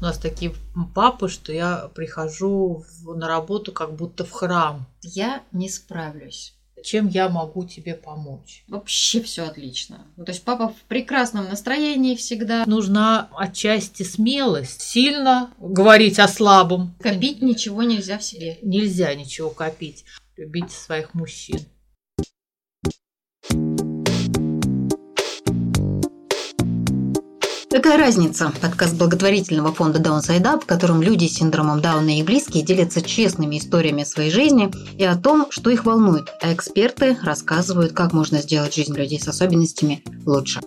У нас такие папы, что я прихожу в, на работу как будто в храм. Я не справлюсь. Чем я могу тебе помочь? Вообще все отлично. Ну, то есть папа в прекрасном настроении всегда. Нужна отчасти смелость, сильно говорить о слабом. Копить ничего нельзя в себе. Нельзя ничего копить. Любите своих мужчин. Какая разница? Подкаст благотворительного фонда Downside Up, в котором люди с синдромом Дауна и близкие делятся честными историями своей жизни и о том, что их волнует, а эксперты рассказывают, как можно сделать жизнь людей с особенностями лучше.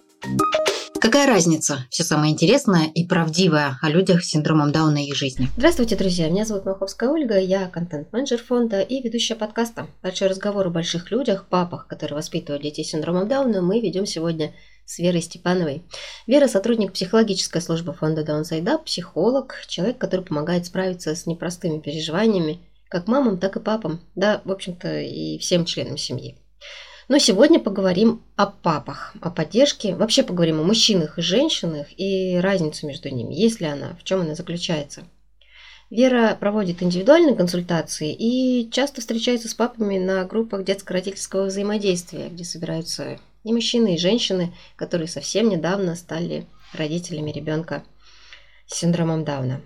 Какая разница? Все самое интересное и правдивое о людях с синдромом Дауна и их жизни. Здравствуйте, друзья. Меня зовут Маховская Ольга. Я контент-менеджер фонда и ведущая подкаста. Большой разговор о больших людях, папах, которые воспитывают детей с синдромом Дауна, мы ведем сегодня с Верой Степановой. Вера – сотрудник психологической службы фонда Downside Up, психолог, человек, который помогает справиться с непростыми переживаниями как мамам, так и папам, да, в общем-то, и всем членам семьи. Но сегодня поговорим о папах, о поддержке, вообще поговорим о мужчинах и женщинах и разницу между ними, есть ли она, в чем она заключается. Вера проводит индивидуальные консультации и часто встречается с папами на группах детско-родительского взаимодействия, где собираются и мужчины, и женщины, которые совсем недавно стали родителями ребенка с синдромом Дауна.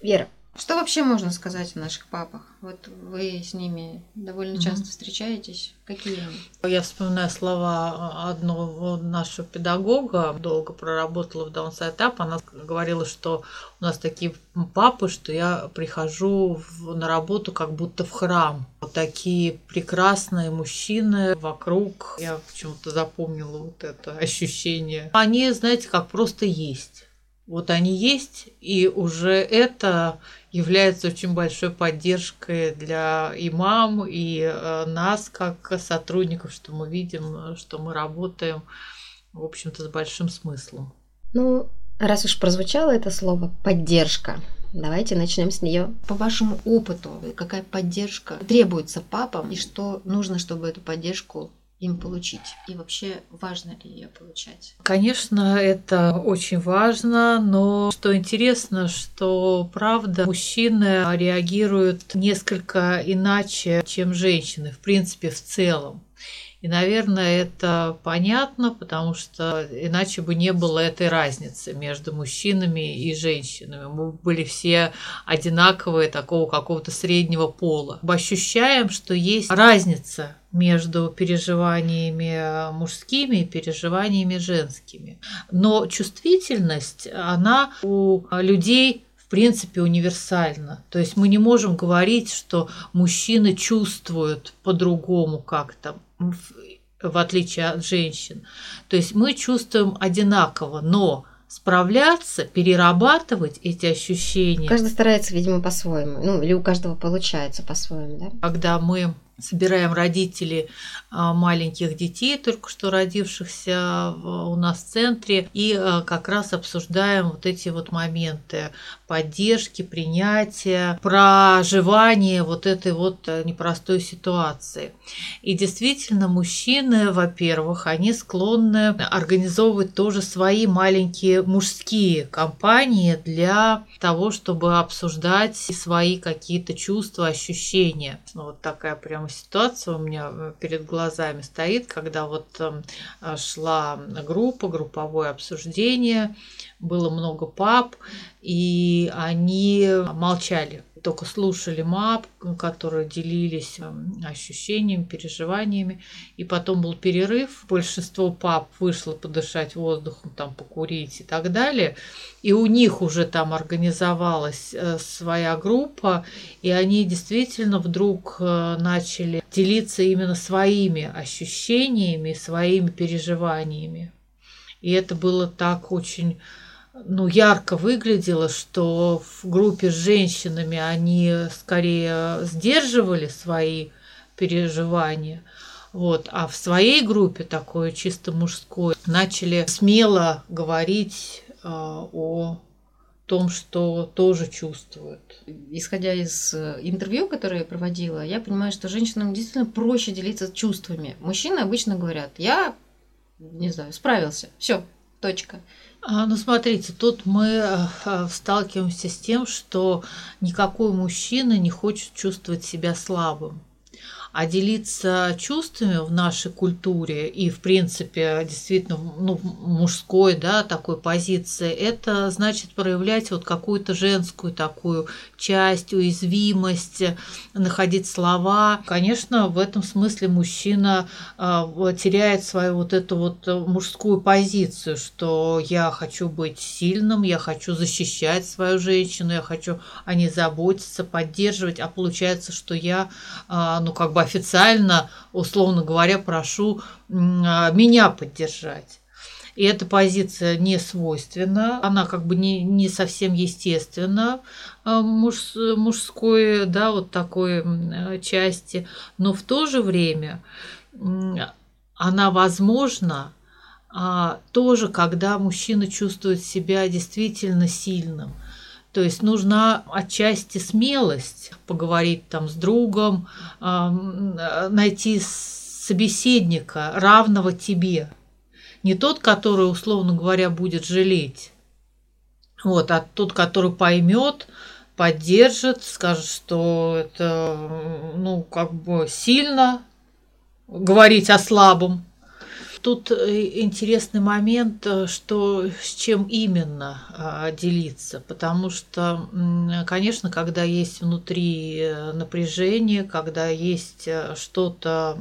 Вера, что вообще можно сказать о наших папах? Вот вы с ними довольно часто встречаетесь. Какие они? Я вспоминаю слова одного нашего педагога, долго проработала в Downside Up. Она говорила, что у нас такие папы, что я прихожу в, на работу как будто в храм. Вот такие прекрасные мужчины вокруг. Я почему-то запомнила вот это ощущение. Они, знаете, как просто есть. Вот они есть, и уже это является очень большой поддержкой для и мам, и э, нас, как сотрудников, что мы видим, что мы работаем, в общем-то, с большим смыслом. Ну, раз уж прозвучало это слово «поддержка», Давайте начнем с нее. По вашему опыту, какая поддержка требуется папам и что нужно, чтобы эту поддержку им получить? И вообще важно ли ее получать? Конечно, это очень важно, но что интересно, что правда мужчины реагируют несколько иначе, чем женщины, в принципе, в целом. И, наверное, это понятно, потому что иначе бы не было этой разницы между мужчинами и женщинами. Мы были все одинаковые, такого какого-то среднего пола. Мы ощущаем, что есть разница между переживаниями мужскими и переживаниями женскими. Но чувствительность, она у людей в принципе универсальна. То есть мы не можем говорить, что мужчины чувствуют по-другому как-то в отличие от женщин. То есть мы чувствуем одинаково, но справляться, перерабатывать эти ощущения. Каждый старается, видимо, по-своему. Ну, или у каждого получается по-своему, да? Когда мы собираем родителей а, маленьких детей, только что родившихся у нас в центре, и а, как раз обсуждаем вот эти вот моменты поддержки, принятия, проживания вот этой вот э, непростой ситуации. И действительно, мужчины, во-первых, они склонны организовывать тоже свои маленькие мужские компании для того, чтобы обсуждать свои какие-то чувства, ощущения. Вот такая прямо ситуация у меня э, перед глазами стоит, когда вот эм, шла группа, групповое обсуждение, было много пап, и они молчали только слушали мап, которые делились эм, ощущениями, переживаниями. И потом был перерыв. Большинство пап вышло подышать воздухом, там покурить и так далее. И у них уже там организовалась э, своя группа, и они действительно вдруг э, начали делиться именно своими ощущениями, своими переживаниями. И это было так очень ну, ярко выглядело, что в группе с женщинами они скорее сдерживали свои переживания. Вот. А в своей группе, такой чисто мужской, начали смело говорить э, о том, что тоже чувствуют. Исходя из э, интервью, которое я проводила, я понимаю, что женщинам действительно проще делиться чувствами. Мужчины обычно говорят, я, не знаю, справился, все, Точка. А, ну, смотрите, тут мы э, сталкиваемся с тем, что никакой мужчина не хочет чувствовать себя слабым. А делиться чувствами в нашей культуре и, в принципе, действительно, ну, мужской, да, такой позиции, это значит проявлять вот какую-то женскую такую часть, уязвимость, находить слова. Конечно, в этом смысле мужчина э, теряет свою вот эту вот мужскую позицию, что я хочу быть сильным, я хочу защищать свою женщину, я хочу о ней заботиться, поддерживать, а получается, что я, э, ну, как бы официально, условно говоря, прошу а, меня поддержать. И эта позиция не свойственна, она как бы не, не совсем естественна а, муж, мужской, да, вот такой части, но в то же время она возможна а, тоже, когда мужчина чувствует себя действительно сильным. То есть нужна отчасти смелость поговорить там с другом, найти собеседника, равного тебе. Не тот, который, условно говоря, будет жалеть, вот, а тот, который поймет, поддержит, скажет, что это, ну, как бы сильно говорить о слабом, тут э, интересный момент, э, что с чем именно а, делиться, потому что, конечно, когда есть внутри э, напряжение, когда есть что-то,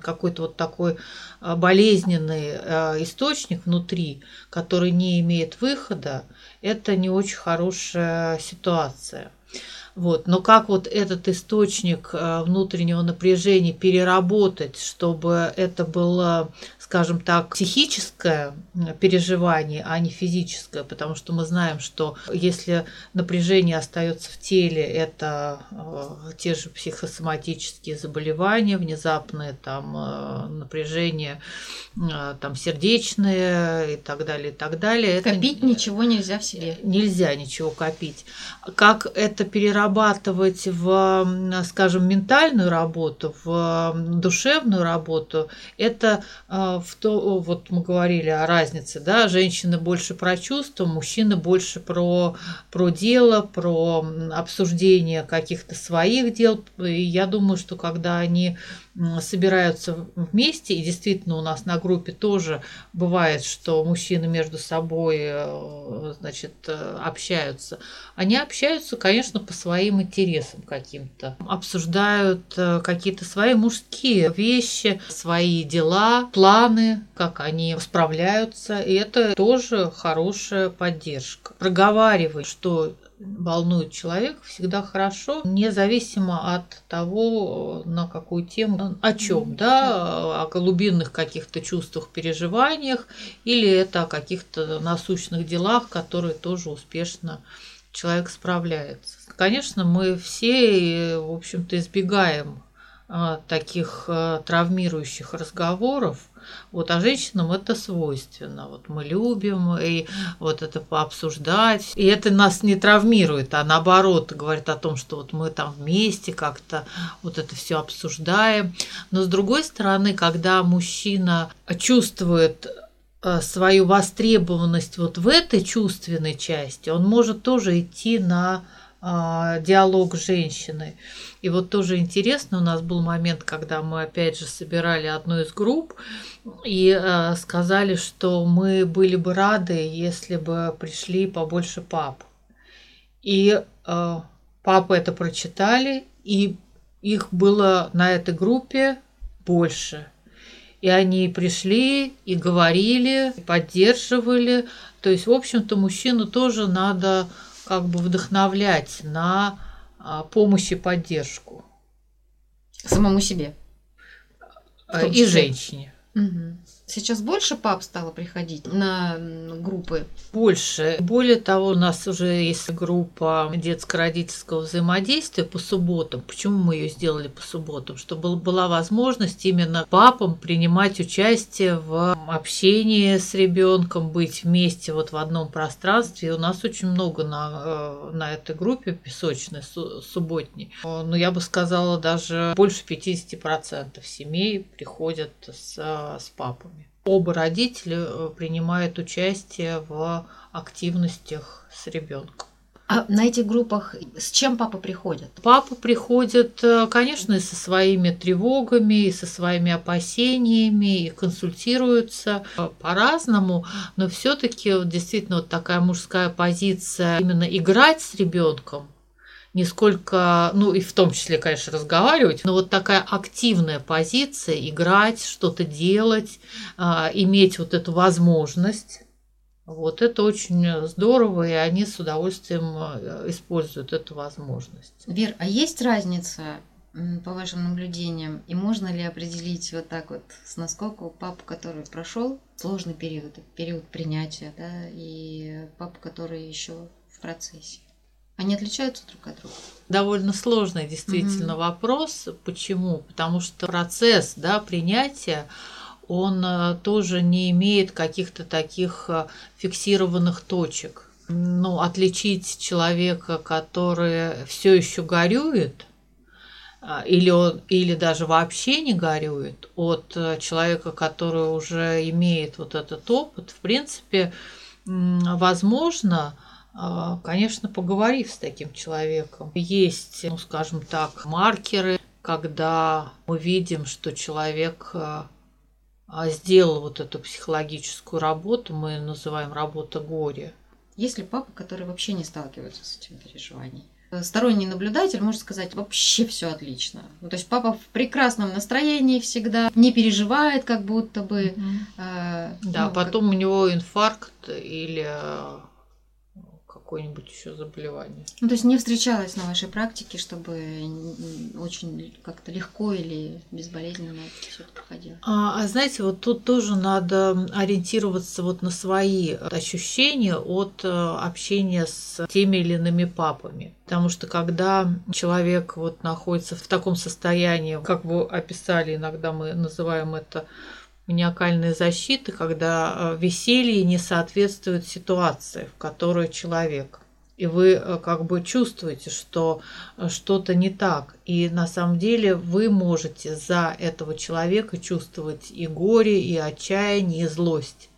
какой-то вот такой болезненный источник внутри, который не имеет выхода, это не очень хорошая ситуация. Вот. Но как вот этот источник внутреннего напряжения переработать, чтобы это было скажем так, психическое переживание, а не физическое, потому что мы знаем, что если напряжение остается в теле, это э, те же психосоматические заболевания, внезапное там э, напряжение, э, там сердечное и так далее, и так далее. Копить это, ничего нельзя в себе. Нельзя ничего копить. Как это перерабатывать в, скажем, ментальную работу, в душевную работу, это в то, вот мы говорили о разнице, да, женщины больше про чувства, мужчины больше про, про дело, про обсуждение каких-то своих дел. И я думаю, что когда они собираются вместе, и действительно у нас на группе тоже бывает, что мужчины между собой э, значит, э, общаются. Они общаются, конечно, по своим интересам каким-то, обсуждают э, какие-то свои мужские вещи, свои дела, планы, как они справляются, и это тоже хорошая поддержка. Проговаривать, что волнует человека, всегда хорошо, независимо от того, на какую тему, о чем, да, о глубинных каких-то чувствах, переживаниях, или это о каких-то насущных делах, которые тоже успешно человек справляется. Конечно, мы все, в общем-то, избегаем таких а, травмирующих разговоров, вот, а женщинам это свойственно. Вот мы любим и вот это пообсуждать. И это нас не травмирует, а наоборот говорит о том, что вот мы там вместе как-то вот это все обсуждаем. Но с другой стороны, когда мужчина чувствует э, свою востребованность вот в этой чувственной части, он может тоже идти на а, диалог с женщиной. И вот тоже интересно, у нас был момент, когда мы опять же собирали одну из групп и э, сказали, что мы были бы рады, если бы пришли побольше пап. И э, папы это прочитали, и их было на этой группе больше. И они пришли и говорили, поддерживали. То есть, в общем-то, мужчину тоже надо как бы вдохновлять на а, помощь и поддержку. Самому себе. И женщине. Угу. Сейчас больше пап стало приходить на группы? Больше. Более того, у нас уже есть группа детско-родительского взаимодействия по субботам. Почему мы ее сделали по субботам? Чтобы была возможность именно папам принимать участие в общении с ребенком, быть вместе вот в одном пространстве. И у нас очень много на, э, на этой группе песочной, субботней. Ну, я бы сказала, даже больше 50% семей приходят с, с папами. Оба родителя э, принимают участие в активностях с ребенком. А на этих группах с чем папа приходит? Папа приходит, э, конечно, и со своими тревогами, и со своими опасениями, и консультируются э, по-разному, но все-таки действительно вот такая мужская позиция именно играть с ребенком, не сколько, ну и в том числе, конечно, разговаривать, но вот такая активная позиция, играть, что-то делать, а, иметь вот эту возможность вот это очень здорово, и они с удовольствием э, используют эту возможность. Вер, а есть разница по вашим наблюдениям, и можно ли определить вот так вот с насколько папу, который прошел сложный период, период принятия, да, и папу, который еще в процессе? Они отличаются друг от друга? Довольно сложный действительно угу. вопрос. Почему? Потому что процесс да, принятия он э, тоже не имеет каких-то таких э, фиксированных точек. Ну, отличить человека, который все еще горюет, э, или, он, или даже вообще не горюет, от человека, который уже имеет вот этот опыт, в принципе, возможно, конечно, поговорив с таким человеком. Есть, ну, скажем так, маркеры, когда мы видим, что человек а, сделал вот эту психологическую работу, мы называем работа горя. Есть ли папы, которые вообще не сталкиваются с этим переживанием? Сторонний наблюдатель может сказать, вообще все отлично. Ну, то есть папа в прекрасном настроении всегда, не переживает, как будто бы. Mm-hmm. Э, да, ну, потом как... у него инфаркт или какое-нибудь еще заболевание. Ну, то есть не встречалось на вашей практике, чтобы очень как-то легко или безболезненно все это проходило? А, а знаете, вот тут тоже надо ориентироваться вот на свои ощущения от э, общения с теми или иными папами. Потому что когда человек вот находится в таком состоянии, как вы описали, иногда мы называем это маниакальной защиты, когда э, веселье не соответствует ситуации, в которой человек. И вы э, как бы чувствуете, что э, что-то не так. И на самом деле вы можете за этого человека чувствовать и горе, и отчаяние, и злость.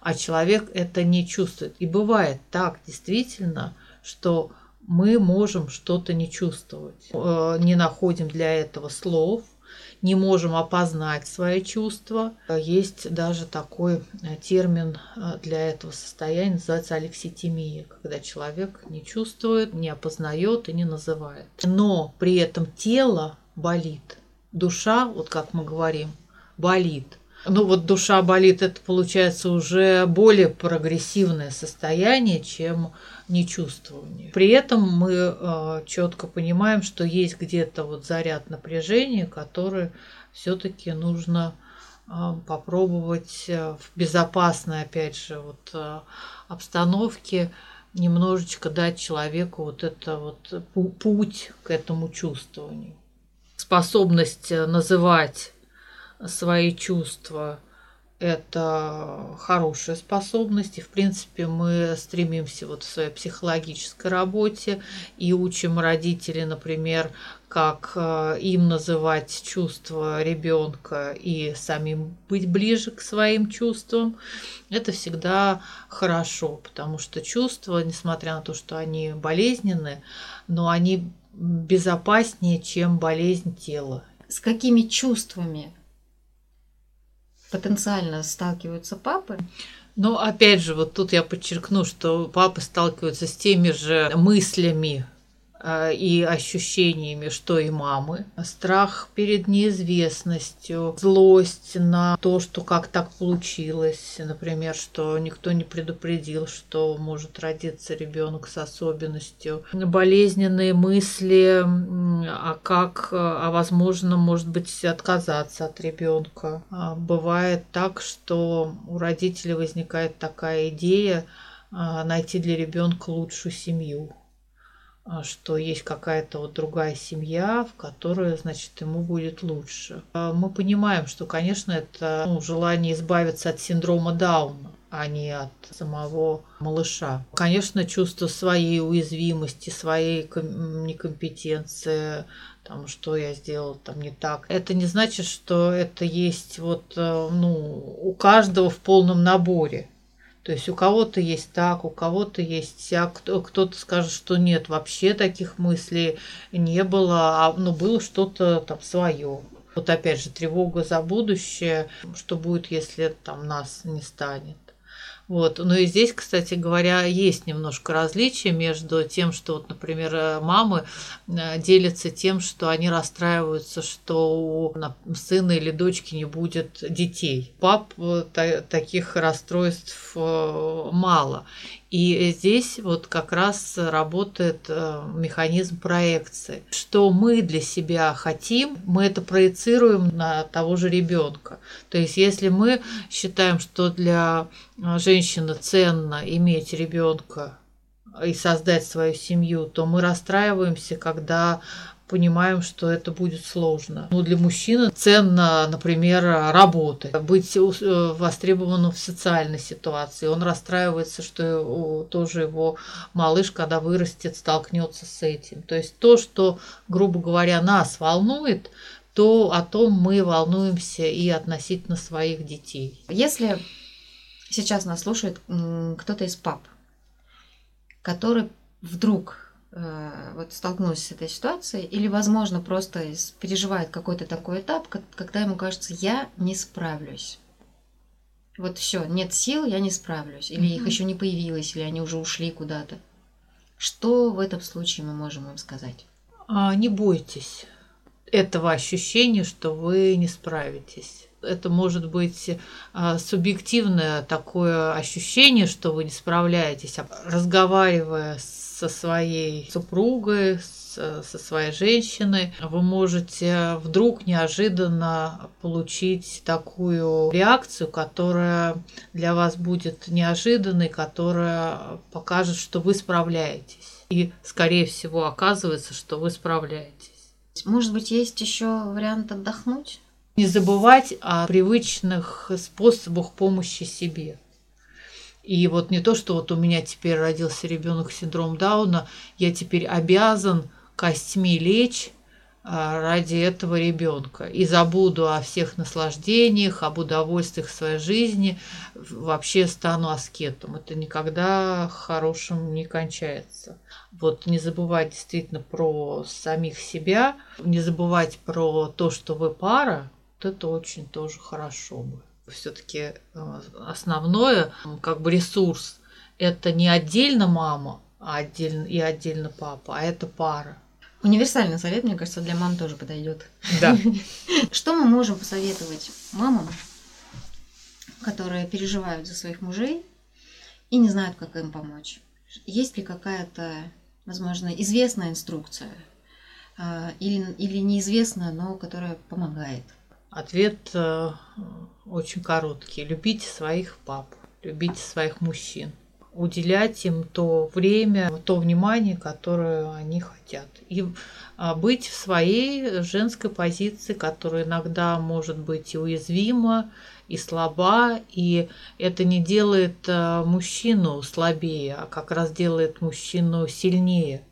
А человек это не чувствует. И бывает так действительно, что мы можем что-то не чувствовать. Не находим для этого слов – не можем опознать свои чувства. Есть даже такой э, термин э, для этого состояния, называется алекситимия, когда человек не чувствует, не опознает и не называет. Но при этом тело болит, душа, вот как мы говорим, болит. Ну вот душа болит, это получается уже более прогрессивное состояние, чем нечувствование. При этом мы э, четко понимаем, что есть где-то вот заряд напряжения, который все-таки нужно э, попробовать э, в безопасной, опять же, вот э, обстановке немножечко дать человеку вот это вот путь к этому чувствованию. Способность называть свои чувства это хорошая способность, и в принципе мы стремимся вот в своей психологической работе и учим родителей, например, как э, им называть чувства ребенка и самим быть ближе к своим чувствам. Это всегда хорошо, потому что чувства, несмотря на то, что они болезненны, но они безопаснее, чем болезнь тела. С какими чувствами потенциально сталкиваются папы. Но опять же, вот тут я подчеркну, что папы сталкиваются с теми же мыслями, и ощущениями, что и мамы. Страх перед неизвестностью, злость на то, что как так получилось, например, что никто не предупредил, что может родиться ребенок с особенностью, болезненные мысли, а как, а возможно, может быть, отказаться от ребенка. А бывает так, что у родителей возникает такая идея а, найти для ребенка лучшую семью что есть какая-то вот другая семья, в которой, значит, ему будет лучше. А мы понимаем, что, конечно, это ну, желание избавиться от синдрома Дауна а не от самого малыша. Конечно, чувство своей уязвимости, своей некомпетенции, там, что я сделал там не так. Это не значит, что это есть вот, э, ну, у каждого в полном наборе. То есть у кого-то есть так, у кого-то есть сяк, кто-то скажет, что нет, вообще таких мыслей не было, а ну, было что-то там свое. Вот опять же, тревога за будущее, что будет, если там нас не станет. Вот. Ну и здесь, кстати говоря, есть немножко различия между тем, что, вот, например, э, мамы э, делятся тем, что они расстраиваются, что у сына или дочки не будет детей. Пап э, таких расстройств мало. И здесь вот как раз работает механизм проекции. Что мы для себя хотим, мы это проецируем на того же ребенка. То есть если мы считаем, что для э, женщины ценно иметь ребенка и создать свою семью, то мы расстраиваемся, когда понимаем, что это будет сложно. Ну, для мужчины ценно, например, работать, быть э, востребованным в социальной ситуации. Он расстраивается, что тоже его малыш, когда вырастет, столкнется с этим. То есть то, что, грубо говоря, нас волнует, то о том мы волнуемся и относительно своих детей. Если сейчас нас слушает кто-то из пап, который вдруг Э, вот столкнулся с этой ситуацией, или, возможно, просто переживает какой-то такой этап, когда ему кажется, я не справлюсь. Вот все, нет сил, я не справлюсь. Или mm-hmm. их еще не появилось, или они уже ушли куда-то. Что в этом случае мы можем им сказать? А, не бойтесь этого ощущения, что вы не справитесь. Это может быть а, субъективное такое ощущение, что вы не справляетесь. А разговаривая со своей супругой, со своей женщиной, вы можете вдруг неожиданно получить такую реакцию, которая для вас будет неожиданной, которая покажет, что вы справляетесь. И, скорее всего, оказывается, что вы справляетесь. Может быть, есть еще вариант отдохнуть? Не забывать о привычных способах помощи себе. И вот не то, что вот у меня теперь родился ребенок с синдромом Дауна, я теперь обязан костьми лечь а, ради этого ребенка и забуду о всех наслаждениях, об удовольствиях своей жизни, вообще стану аскетом. Это никогда хорошим не кончается. Вот не забывать действительно про самих себя, не забывать про то, что вы пара, это очень тоже хорошо бы все-таки э, основное, как бы ресурс, это не отдельно мама а отдельно, и отдельно папа, а это пара. Универсальный совет, мне кажется, для мам тоже подойдет. Да. Что мы можем посоветовать мамам, которые переживают за своих мужей и не знают, как им помочь? Есть ли какая-то, возможно, известная инструкция э, или, или неизвестная, но которая помогает? Ответ э, очень короткий. Любите своих пап, любите своих мужчин. Уделять им то время, то внимание, которое они хотят. И а, быть в своей женской позиции, которая иногда может быть и уязвима, и слаба, и это не делает э, мужчину слабее, а как раз делает мужчину сильнее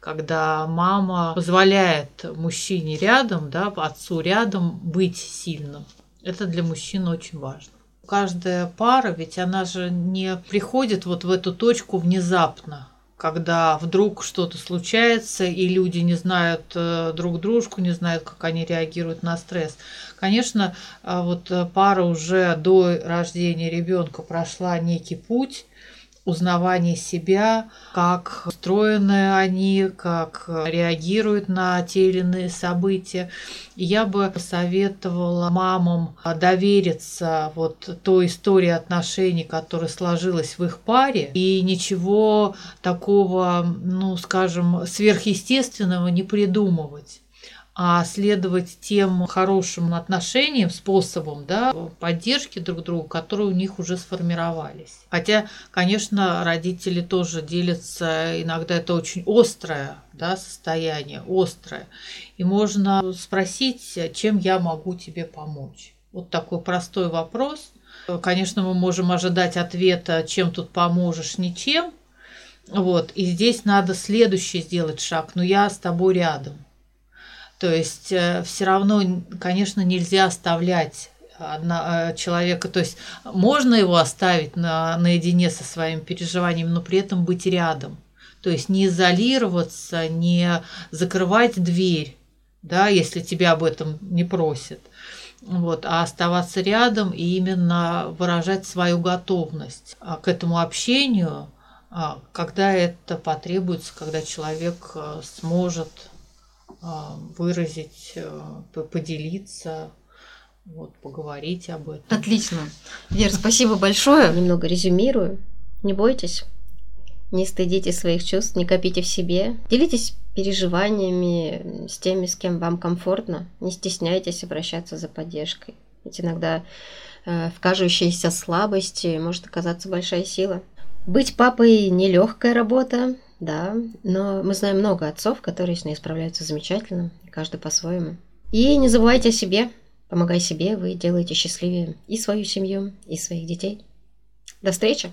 когда мама позволяет мужчине рядом, да, отцу рядом быть сильным. Это для мужчин очень важно. Каждая пара, ведь она же не приходит вот в эту точку внезапно, когда вдруг что-то случается, и люди не знают э, друг дружку, не знают, как они реагируют на стресс. Конечно, э, вот пара уже до рождения ребенка прошла некий путь, узнавание себя, как устроены они, как реагируют на те или иные события. И я бы посоветовала мамам довериться вот той истории отношений, которая сложилась в их паре, и ничего такого, ну, скажем, сверхъестественного не придумывать а следовать тем хорошим отношениям, способам да, поддержки друг друга, которые у них уже сформировались. Хотя, конечно, родители тоже делятся, иногда это очень острое да, состояние, острое. И можно спросить, чем я могу тебе помочь. Вот такой простой вопрос. Конечно, мы можем ожидать ответа, чем тут поможешь, ничем. Вот. И здесь надо следующий сделать шаг. Но я с тобой рядом то есть э, все равно, конечно, нельзя оставлять одна, э, человека, то есть можно его оставить на, наедине со своими переживаниями, но при этом быть рядом. То есть не изолироваться, не закрывать дверь, да, если тебя об этом не просят, вот, а оставаться рядом и именно выражать свою готовность а, к этому общению, а, когда это потребуется, когда человек э, сможет выразить, э, поделиться, вот, поговорить об этом. Отлично. Вер, спасибо большое. Немного резюмирую. Не бойтесь. Не стыдите своих чувств, не копите в себе. Делитесь переживаниями с теми, с кем вам комфортно. Не стесняйтесь обращаться за поддержкой. Ведь иногда э, в кажущейся слабости может оказаться большая сила. Быть папой – нелегкая работа, да, но мы знаем много отцов, которые с ней справляются замечательно, каждый по-своему. И не забывайте о себе, помогай себе, вы делаете счастливее и свою семью, и своих детей. До встречи!